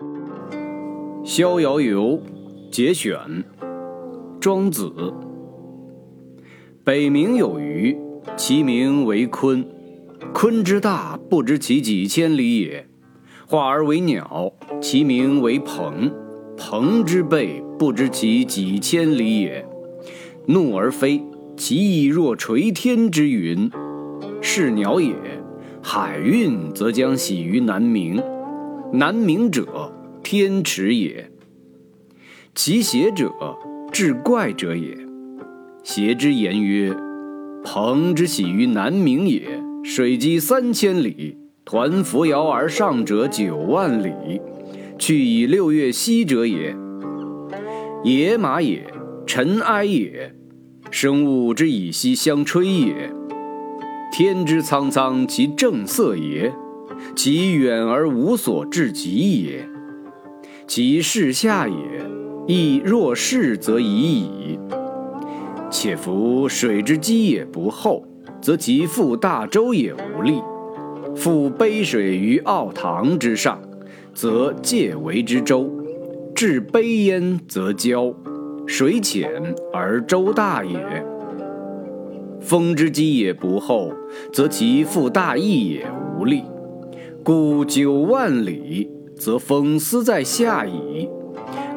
《逍遥游》节选，庄子。北冥有鱼，其名为鲲。鲲之大，不知其几千里也。化而为鸟，其名为鹏。鹏之背，不知其几千里也。怒而飞，其翼若垂天之云。是鸟也，海运则将徙于南冥。南冥者，天池也。其邪者，志怪者也。邪之言曰：“鹏之徙于南冥也，水击三千里，抟扶摇而上者九万里，去以六月息者也。野马也，尘埃也，生物之以息相吹也。天之苍苍，其正色也。”其远而无所至极也，其视下也，亦若是则已矣。且夫水之积也不厚，则其覆大舟也无力；覆杯水于奥堂之上，则介为之舟；置杯焉，则交。水浅而舟大也。风之积也不厚，则其覆大翼也无力。故九万里，则风思在下矣；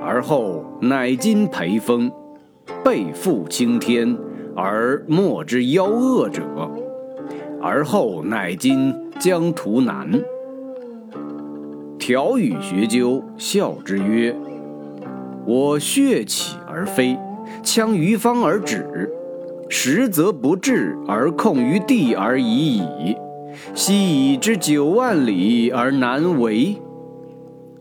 而后乃今培风，背负青天，而莫之夭恶者；而后乃今将图南。条与学究笑之曰：“我血起而飞，枪于方而止，实则不至而控于地而已矣。”昔已知九万里而难为，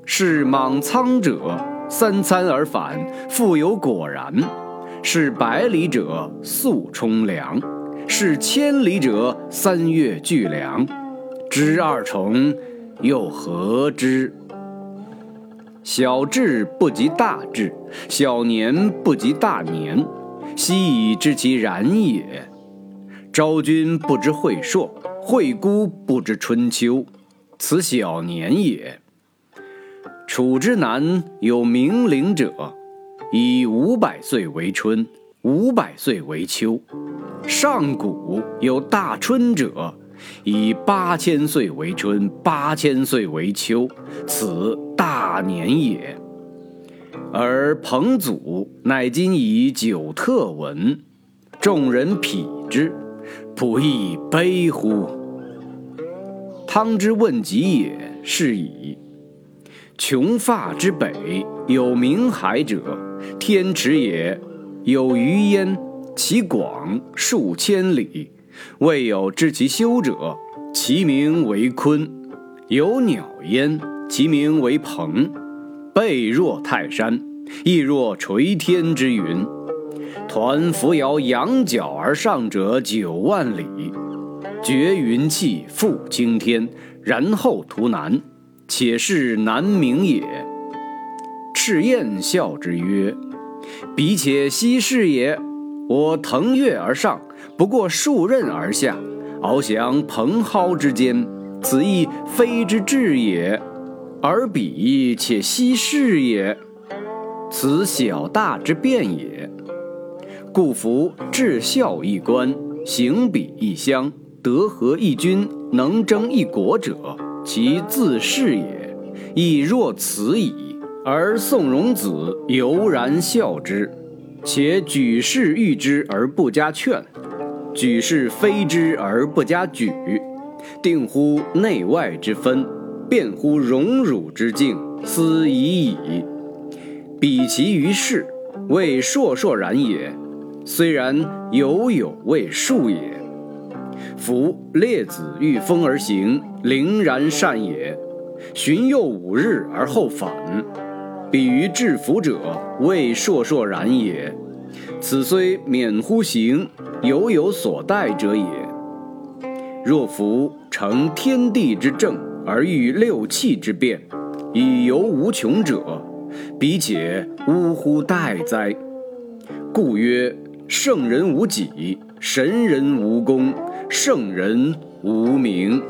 是莽苍者三餐而返，复有果然；是百里者速冲凉，是千里者三月聚凉。知二重，又何之？小智不及大智，小年不及大年。昔已知其然也。昭君不知晦朔。惠姑不知春秋，此小年也。楚之南有冥灵者，以五百岁为春，五百岁为秋；上古有大春者，以八千岁为春，八千岁为秋，此大年也。而彭祖乃今以九特闻，众人匹之。不亦悲乎！汤之问疾也，是矣。穷发之北，有冥海者，天池也。有鱼焉，其广数千里，未有知其修者。其名为鲲。有鸟焉，其名为鹏。背若泰山，翼若垂天之云。抟扶摇，羊角而上者九万里，绝云气，覆青天，然后图南，且是南冥也。赤焰笑之曰：“彼且奚是也？我腾跃而上，不过数仞而下，翱翔蓬蒿之间，此亦非之至也。而彼且奚是也？此小大之变也。”故夫至孝一官，行比一乡，德合一君，能争一国者，其自是也，亦若此矣。而宋荣子犹然笑之，且举世誉之而不加劝，举世非之而不加举，定乎内外之分，辩乎荣辱之境，斯已矣。彼其于世，谓硕硕然也。虽然犹有未数也。夫列子御风而行，凛然善也；循又五日而后返，比于至福者，未硕硕然也。此虽免乎行，犹有所待者也。若夫成天地之正，而欲六气之变，以游无穷者，彼且呜呼待哉！故曰。圣人无己，神人无功，圣人无名。